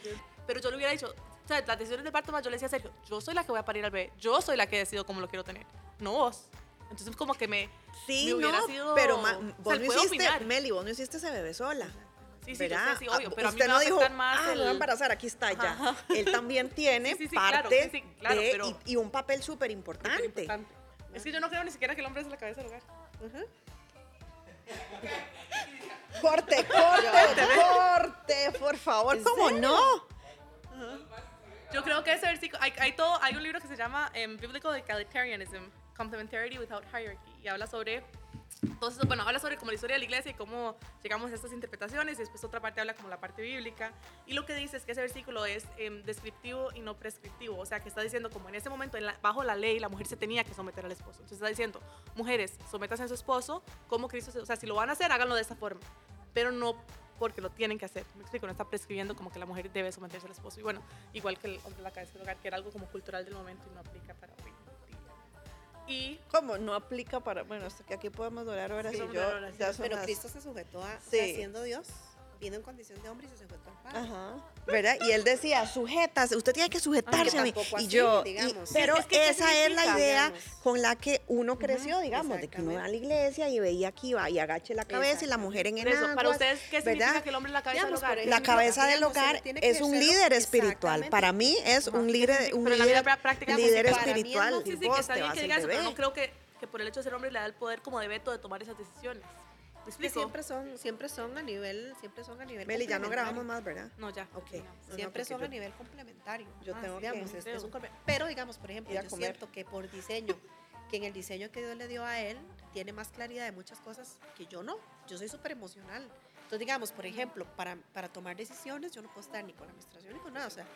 Pero yo le hubiera dicho, o sea, las decisiones de parto más, yo le decía a Sergio, yo soy la que voy a parir al bebé, yo soy la que decido cómo lo quiero tener, no vos. Entonces como que me, sí, no, sido, pero vos no hiciste, Meli, vos no hiciste ese bebé sola. Sí, sí, sí, obvio, ah, pero Usted a mí no dijo, más ah, el... a embarazar, aquí está ya. Él también tiene parte de, y, un papel súper importante. Es que yo no creo ni siquiera que el hombre es la cabeza del hogar. Corte, corte, corte, por favor, ¿cómo no? Yo creo que ese versículo, hay, hay, todo, hay un libro que se llama um, Biblical Egalitarianism, Complementarity Without Hierarchy, y habla sobre entonces, bueno, habla sobre como la historia de la iglesia y cómo llegamos a estas interpretaciones y después otra parte habla como la parte bíblica y lo que dice es que ese versículo es em, descriptivo y no prescriptivo, o sea, que está diciendo como en ese momento bajo la ley la mujer se tenía que someter al esposo. Entonces está diciendo, mujeres, sometas a su esposo como Cristo, o sea, si lo van a hacer, háganlo de esta forma, pero no porque lo tienen que hacer. Me explico, no está prescribiendo como que la mujer debe someterse al esposo. Y bueno, igual que el hombre la cabeza del hogar, que era algo como cultural del momento y no aplica para. Y ¿Cómo? No aplica para. Bueno, hasta que aquí podemos durar horas y yo. pero Cristo se sujetó a. siendo Dios vino en condición de hombre y se sujetó al Padre. Ajá. ¿Verdad? Y él decía, sujetas, usted tiene que sujetarse a mí. Y yo, pero esa es la idea con la que uno creció, digamos, de que uno iba a la iglesia y veía que iba y agache la cabeza y la mujer en el Para ustedes, ¿qué significa que el hombre es la cabeza del hogar? la cabeza del hogar es un líder espiritual. Para mí es un líder, un líder, líder espiritual. Sí, sí, que está bien que diga eso, pero no creo que, que por el hecho de ser hombre le da el poder como de veto de tomar esas decisiones siempre son, siempre son a nivel, siempre son a nivel. Meli, ya no grabamos más, ¿verdad? No, ya. Ok. siempre son a nivel complementario. Yo tengo digamos, que, es, un, pero digamos, por ejemplo, yo siento que por diseño, que en el diseño que Dios le dio a él, tiene más claridad de muchas cosas que yo no. Yo soy súper emocional. Entonces, digamos, por ejemplo, para, para tomar decisiones, yo no puedo estar ni con la administración ni con nada. O sea,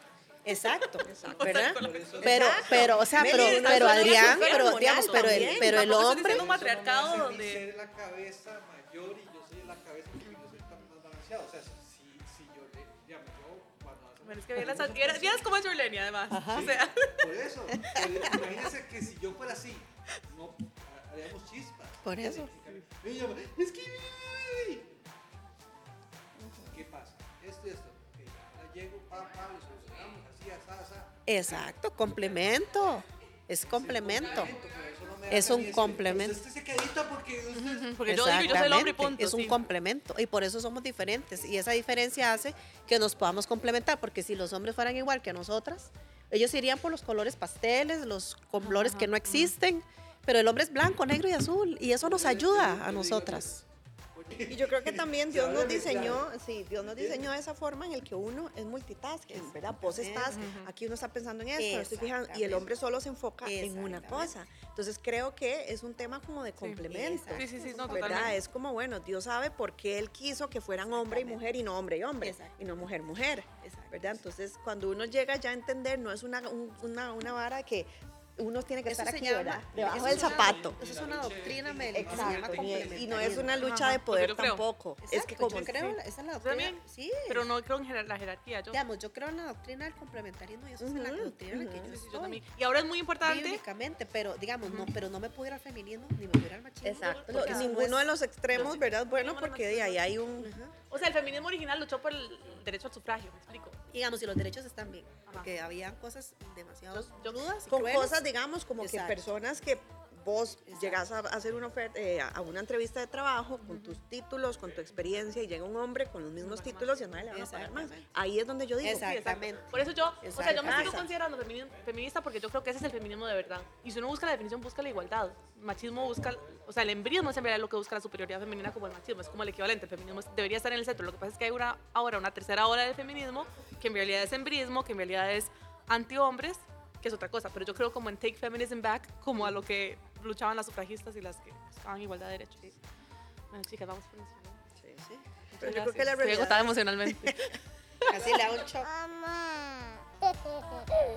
Exacto, ¿verdad? Pero, pero, o sea, pero, pero Adrián, pero, digamos, pero el, pero el hombre. un matriarcado donde. la cabeza mayor y yo soy la cabeza porque yo soy más balanceado. O sea, si, si yo, digamos, yo cuando hacemos. Bueno, es que vieras, vieras cómo es Jorlenia, además. Ajá. O sea. Por eso, imagínense que si yo fuera así, no haríamos chispas. Por eso. Es que. ¿Qué pasa? Esto y esto. Okay, ahora llego, papá, pa, lo solucionamos así, así, así. Exacto, complemento. Es complemento. Es un complemento. Porque, yo digo, yo soy el hombre y punto. Es un complemento. Y por eso somos diferentes. Y esa diferencia hace que nos podamos complementar. Porque si los hombres fueran igual que nosotras, ellos irían por los colores pasteles, los colores que no existen. Pero el hombre es blanco, negro y azul. Y eso nos ayuda a nosotras. Y yo creo que también Dios nos diseñó, sí, Dios nos diseñó de esa forma en el que uno es multitasking, ¿verdad? Vos estás, aquí uno está pensando en esto, estoy fijando, y el hombre solo se enfoca en una cosa. Entonces creo que es un tema como de complemento. Sí, sí, sí, no, ¿verdad? totalmente. Es como, bueno, Dios sabe por qué Él quiso que fueran hombre y mujer y no hombre y hombre, y no mujer, mujer. ¿verdad? Entonces, cuando uno llega ya a entender, no es una, un- una, una vara que uno tiene que Eso estar aquí, llama- ¿verdad? Debajo del zapato. Eso es una doctrina, Meli, que se llama Exacto, y- no es una lucha Ajá, de porque poder yo creo. tampoco. es que Exacto, como yo creo, sí. esa es la doctrina. también, Sí, pero no creo en jerar- la jerarquía. Yo, Digamos, yo creo en la doctrina del complementarismo y eso es en la doctrina en la que yo Sí, sí, yo estoy. también. Y ahora es muy importante. Bíblicamente, pero digamos, no, pero no me puedo ir al feminismo ni me puedo ir al machismo. Exacto, no ninguno es- de los extremos, ¿verdad? Bueno, porque de ahí hay un... Ajá. O sea, el feminismo original luchó por el derecho al sufragio, me explico. Digamos, y los derechos están bien, Ajá. porque habían cosas demasiado Yo- y Con crueles. cosas, digamos, como Exacto. que personas que vos llegas a hacer una oferta, eh, a una entrevista de trabajo con tus títulos, con tu experiencia y llega un hombre con los mismos títulos y a nadie le van a pagar más. Exactamente. Ahí es donde yo digo, Exacto. Sí. Exactamente. Por eso yo, o sea, yo me sigo considerando femini- feminista porque yo creo que ese es el feminismo de verdad. Y si uno busca la definición, busca la igualdad. Machismo busca, o sea, el embrismo es en realidad lo que busca la superioridad femenina como el machismo, es como el equivalente. El feminismo debería estar en el centro. Lo que pasa es que hay una, ahora una tercera ola del feminismo que en realidad es embrismo, que en realidad es anti-hombres, que es otra cosa. Pero yo creo como en Take Feminism Back, como a lo que luchaban las sufragistas y las que buscaban igualdad de derechos. Bueno, chicas, vamos por encima. Sí, sí. pero yo creo que la Estoy realidad... agotada emocionalmente. Casi le hago un shock.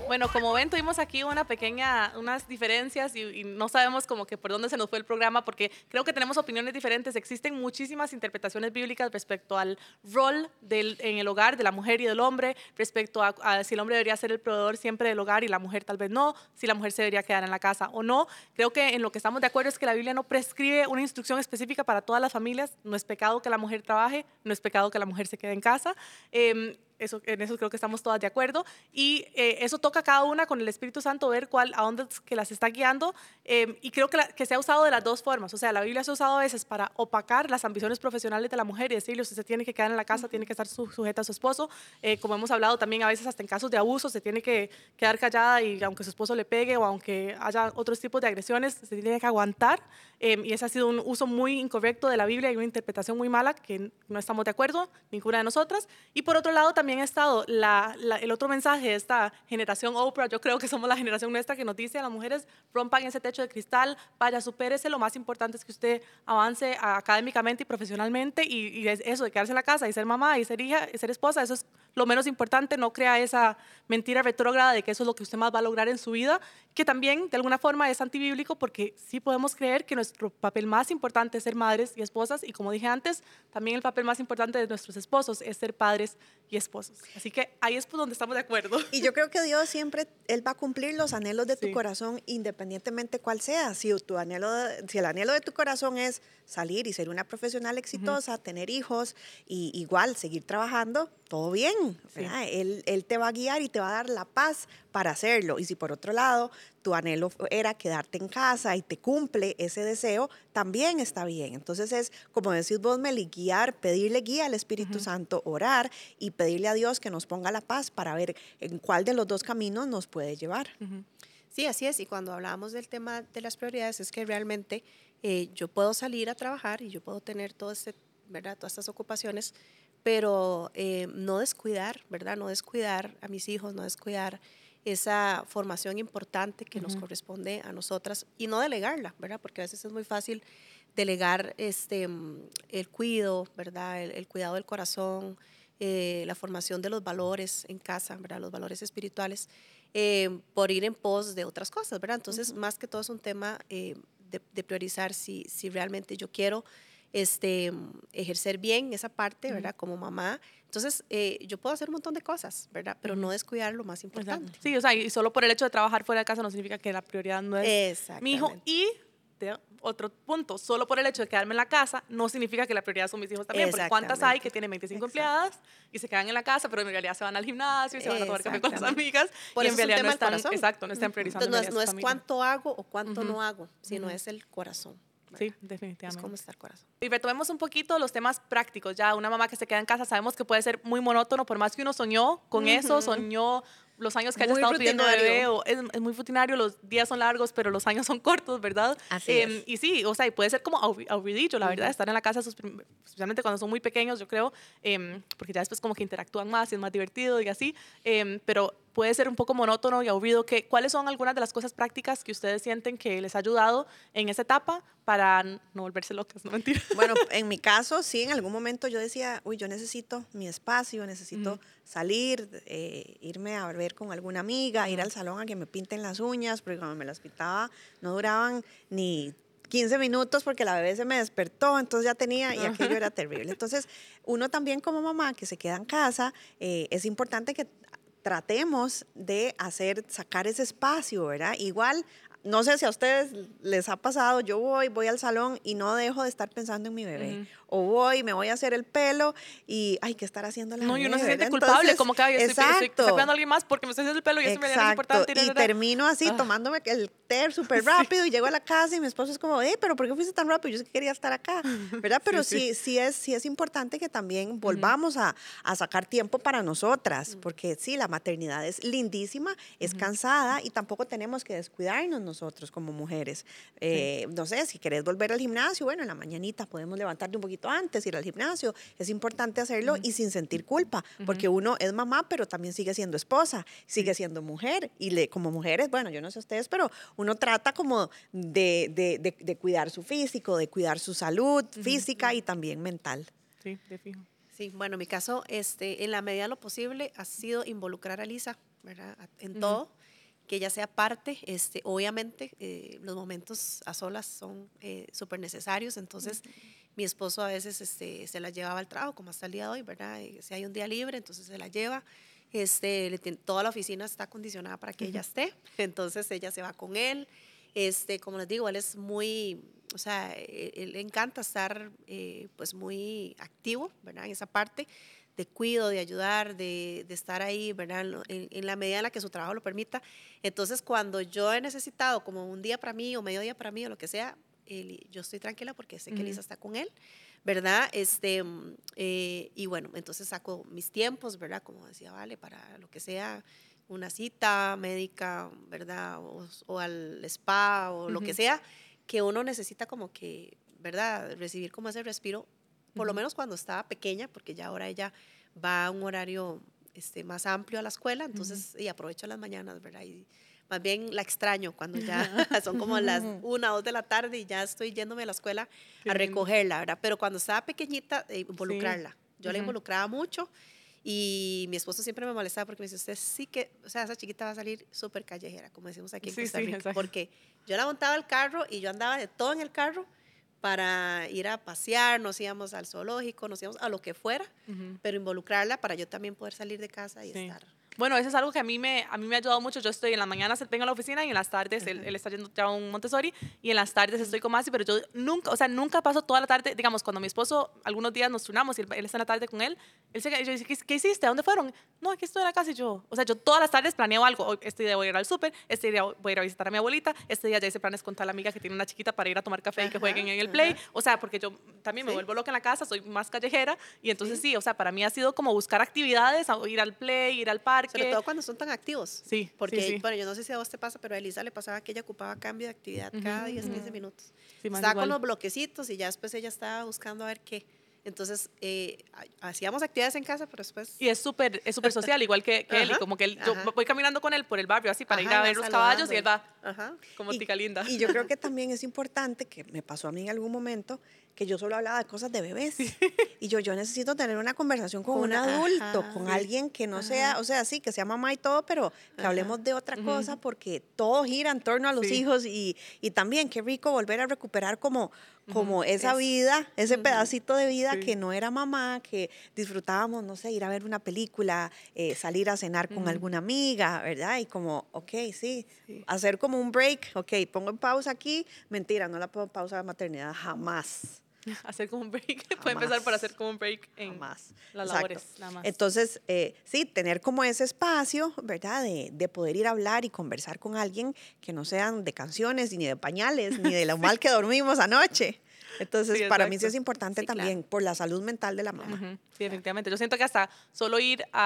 Bueno, como ven, tuvimos aquí una pequeña, unas diferencias y, y no sabemos como que por dónde se nos fue el programa porque creo que tenemos opiniones diferentes. Existen muchísimas interpretaciones bíblicas respecto al rol del, en el hogar de la mujer y del hombre, respecto a, a si el hombre debería ser el proveedor siempre del hogar y la mujer tal vez no, si la mujer se debería quedar en la casa o no. Creo que en lo que estamos de acuerdo es que la Biblia no prescribe una instrucción específica para todas las familias. No es pecado que la mujer trabaje, no es pecado que la mujer se quede en casa. Em, eso, en eso creo que estamos todas de acuerdo. Y eh, eso toca a cada una con el Espíritu Santo ver cuál, a dónde es que las está guiando. eh, y creo que, la- que se ha usado de las dos formas. O sea, la Biblia se ha usado a veces para opacar las ambiciones profesionales de la mujer y decirle, usted se tiene que quedar en la casa, tiene que estar su- sujeta a su esposo. Eh, como hemos hablado también, a veces hasta en casos de abuso, se tiene que quedar callada y aunque su esposo le pegue o aunque haya otros tipos de agresiones, se tiene que aguantar. eh, y ese ha sido un uso muy incorrecto de la Biblia y una interpretación muy mala que no estamos de acuerdo, ninguna de nosotras. Y por otro lado, también ha estado la- la- el otro mensaje de esta generación Oprah, yo creo que somos la generación nuestra que nos dice a las mujeres, rompan ese techo de cristal, vaya, supérese, lo más importante es que usted avance académicamente y profesionalmente y, y es eso de quedarse en la casa y ser mamá y ser hija y ser esposa, eso es lo menos importante, no crea esa mentira retrógrada de que eso es lo que usted más va a lograr en su vida, que también de alguna forma es antibíblico porque sí podemos creer que nuestro papel más importante es ser madres y esposas y como dije antes, también el papel más importante de nuestros esposos es ser padres y esposos. Así que ahí es por donde estamos de acuerdo. Y yo creo que Dios siempre, Él va a cumplir los anhelos de tu Sí. corazón independientemente cuál sea. Si, tu anhelo, si el anhelo de tu corazón es salir y ser una profesional exitosa, tener hijos y igual seguir trabajando, todo bien. Él, él te va a guiar y te va a dar la paz para hacerlo. Y si por otro lado tu anhelo era quedarte en casa y te cumple ese deseo, también está bien. Entonces es, como decís vos, Meli, guiar, pedirle guía al Espíritu Santo, orar y pedirle a Dios que nos ponga la paz para ver en cuál de los dos caminos nos puede llevar. Sí, así es. Y cuando hablamos del tema de las prioridades, es que realmente eh, yo puedo salir a trabajar y yo puedo tener todo este, ¿verdad? todas estas ocupaciones, pero eh, no descuidar, ¿verdad? No descuidar a mis hijos, no descuidar esa formación importante que nos corresponde a nosotras y no delegarla, ¿verdad? Porque a veces es muy fácil delegar este, mm, el cuido, ¿verdad? El, el cuidado del corazón, eh, la formación de los valores en casa, ¿verdad? Los valores espirituales, eh, por ir en pos de otras cosas, ¿verdad? Entonces, más que todo es un tema eh, de, de priorizar si, si realmente yo quiero este, ejercer bien esa parte, ¿verdad? Como mamá. Entonces, eh, yo puedo hacer un montón de cosas, ¿verdad? Pero no descuidar lo más importante. Sí, o sea, y solo por el hecho de trabajar fuera de casa no significa que la prioridad no es mi hijo. Y de- otro punto, solo por el hecho de quedarme en la casa no significa que la prioridad son mis hijos también. Porque ¿cuántas hay que tienen 25 Exacto. empleadas y se quedan en la casa, pero en realidad se van al gimnasio y se van a tomar café con las amigas? Por y en realidad no están, exacto, no están priorizando. Entonces, no es, no es cuánto hago o cuánto Ujú. no hago, sino Ujú. es el corazón. Sí, Es definitivamente. cómo está el corazón. Y retomemos un poquito los temas prácticos. Ya una mamá que se queda en casa sabemos que puede ser muy monótono, por más que uno soñó con eso, soñó los años que haya Muy estado pidiendo bebé, o es, es muy rutinario, los días son largos, pero los años son cortos, ¿verdad? Así Em, es. Y sí, o sea, y puede ser como aburri- aburridillo, la verdad, estar en la casa, especialmente cuando son muy pequeños, yo creo, em, porque ya después como que interactúan más y es más divertido y así, em, pero puede ser un poco monótono y aburrido. Que, ¿Cuáles son algunas de las cosas prácticas que ustedes sienten que les ha ayudado en esa etapa para no volverse locas? No mentira. Bueno, en mi caso, sí, en algún momento yo decía, uy, yo necesito mi espacio, necesito salir, eh, irme a ver con alguna amiga, ir al salón a que me pinten las uñas, porque cuando me las pintaba no duraban ni 15 minutos porque la bebé se me despertó, entonces ya tenía, y aquello era terrible. Entonces, uno también como mamá que se queda en casa, eh, es importante que tratemos de hacer, sacar ese espacio, ¿verdad? Igual, no sé si a ustedes les ha pasado, yo voy, voy al salón y no dejo de estar pensando en mi bebé. O voy, me voy a hacer el pelo y, ay, ¿qué estar haciendo la No, y uno se siente verdad? culpable, Entonces, como que ay, estoy, estoy, exacto. estoy a alguien más porque me estoy haciendo el pelo y eso me es importante. y termino así Ah. tomándome el té súper rápido y llego a la casa y mi esposo es como, eh, pero ¿por qué fuiste tan rápido? Yo sí que quería estar acá, ¿verdad? Pero sí, sí, es, sí es importante que también volvamos a, a sacar tiempo para nosotras, porque sí, la maternidad es lindísima, es cansada y tampoco tenemos que descuidarnos nosotros como mujeres. Eh, No sé, si querés volver al gimnasio, bueno, en la mañanita podemos levantarte un poquito antes, ir al gimnasio. Es importante hacerlo y sin sentir culpa, porque uno es mamá, pero también sigue siendo esposa, sigue siendo mujer. Y le, como mujeres, bueno, yo no sé ustedes, pero uno trata como de, de- de- de cuidar su físico, de cuidar su salud física y también mental. Sí, de fijo. Sí, bueno, en mi caso, este, en la medida de lo posible, ha sido involucrar a Lisa, ¿verdad? En todo, que ella sea parte. Este, obviamente, eh, los momentos a solas son eh, súper necesarios, entonces mi esposo a veces este, se la llevaba al trabajo, como hasta el día de hoy, ¿verdad? Eh, si hay un día libre, entonces se la lleva. Este, le tien- toda la oficina está acondicionada para que ella esté, entonces ella se va con él. Este, como les digo, él es muy, o sea, él, él le encanta estar eh, pues muy activo, ¿verdad? En esa parte de cuido, de ayudar, de, de estar ahí, ¿verdad? En, la medida en la que su trabajo lo permita. Entonces, cuando yo he necesitado como un día para mí o medio día para mí o lo que sea, él- yo estoy tranquila porque sé que Lisa está con él, ¿verdad? Este, mm, eh, y bueno, entonces saco mis tiempos, ¿verdad? Como decía, vale, para lo que sea, una cita médica, ¿verdad? O, o al spa o lo que sea, que uno necesita como que, ¿verdad? Recibir como ese respiro, por lo menos cuando estaba pequeña, porque ya ahora ella va a un horario este, más amplio a la escuela, entonces, y aprovecho las mañanas, ¿verdad? Y más bien la extraño cuando ya son como las una, dos de la tarde y ya estoy yéndome a la escuela Qué a recogerla, ¿verdad? Pero cuando estaba pequeñita, eh, involucrarla. Yo la Ujú. involucraba mucho y mi esposo siempre me molestaba porque me dice, usted sí que, o sea, esa chiquita va a salir súper callejera, como decimos aquí en Sí, Costa sí, Rica. Porque yo la montaba al carro y yo andaba de todo en el carro para ir a pasear, nos íbamos al zoológico, nos íbamos a lo que fuera, pero involucrarla para yo también poder salir de casa y Sí. estar. Bueno, eso es algo que a mí me, a mí me ha ayudado mucho. Yo estoy en las mañanas, vengo a la oficina y en las tardes, él, él está yendo ya a un Montessori y en las tardes estoy con Masi, pero yo nunca, o sea, nunca paso toda la tarde, digamos, cuando mi esposo, algunos días nos turnamos y él, él está en la tarde con él, él se, yo dice, ¿qué, qué hiciste? ¿A dónde fueron? No, aquí estoy en la casa y yo, o sea, yo todas las tardes planeo algo. Hoy, Este día voy a ir al súper, este día voy a ir a visitar a mi abuelita, este día ya hice planes con tal amiga que tiene una chiquita para ir a tomar café y que jueguen en el play. O sea, porque yo también me Sí. vuelvo loca en la casa, soy más callejera y entonces sí, o sea, para mí ha sido como buscar actividades, ir al play, ir al parque. Sobre todo cuando son tan activos. Sí, Porque, sí. bueno, yo no sé si a vos te pasa, pero a Elisa le pasaba que ella ocupaba cambio de actividad cada 10, 15 minutos. Sí, Estaba igual. con los bloquecitos y ya después ella estaba buscando a ver qué. Entonces, eh, ha- hacíamos actividades en casa, pero después... Y es súper es súper social, igual que, que él. Y Ajá, como que él, yo ajá. voy caminando con él por el barrio así para ir Ajá, a va ver los caballos y él va Ajá. como tica linda. Y yo creo que también es importante, que me pasó a mí en algún momento, que yo solo hablaba de cosas de bebés. Y yo, yo necesito tener una conversación con, Con un adulto, ajá, con sí. alguien que no sea, o sea, sí, que sea mamá y todo, pero que Ajá. hablemos de otra cosa, porque todo gira en torno a los Sí. hijos y, y también qué rico volver a recuperar como, como esa Es- vida, ese pedacito de vida Sí. que no era mamá, que disfrutábamos, no sé, ir a ver una película, eh, salir a cenar con alguna amiga, ¿verdad? Y como, ok, sí, hacer como un break, ok, pongo en pausa aquí, mentira, no la pongo en pausa de maternidad, jamás. hacer como un break. Puede empezar por hacer como un break en Jamás. las labores, nada más. Entonces, eh, sí, tener como ese espacio, ¿verdad? De, de poder ir a hablar y conversar con alguien que no sean de canciones, ni de pañales, ni de lo mal que dormimos anoche. Entonces, Sí, para mí sí es importante Sí, claro. también por la salud mental de la mamá. Ujú, Sí, definitivamente. Yo siento que hasta solo ir a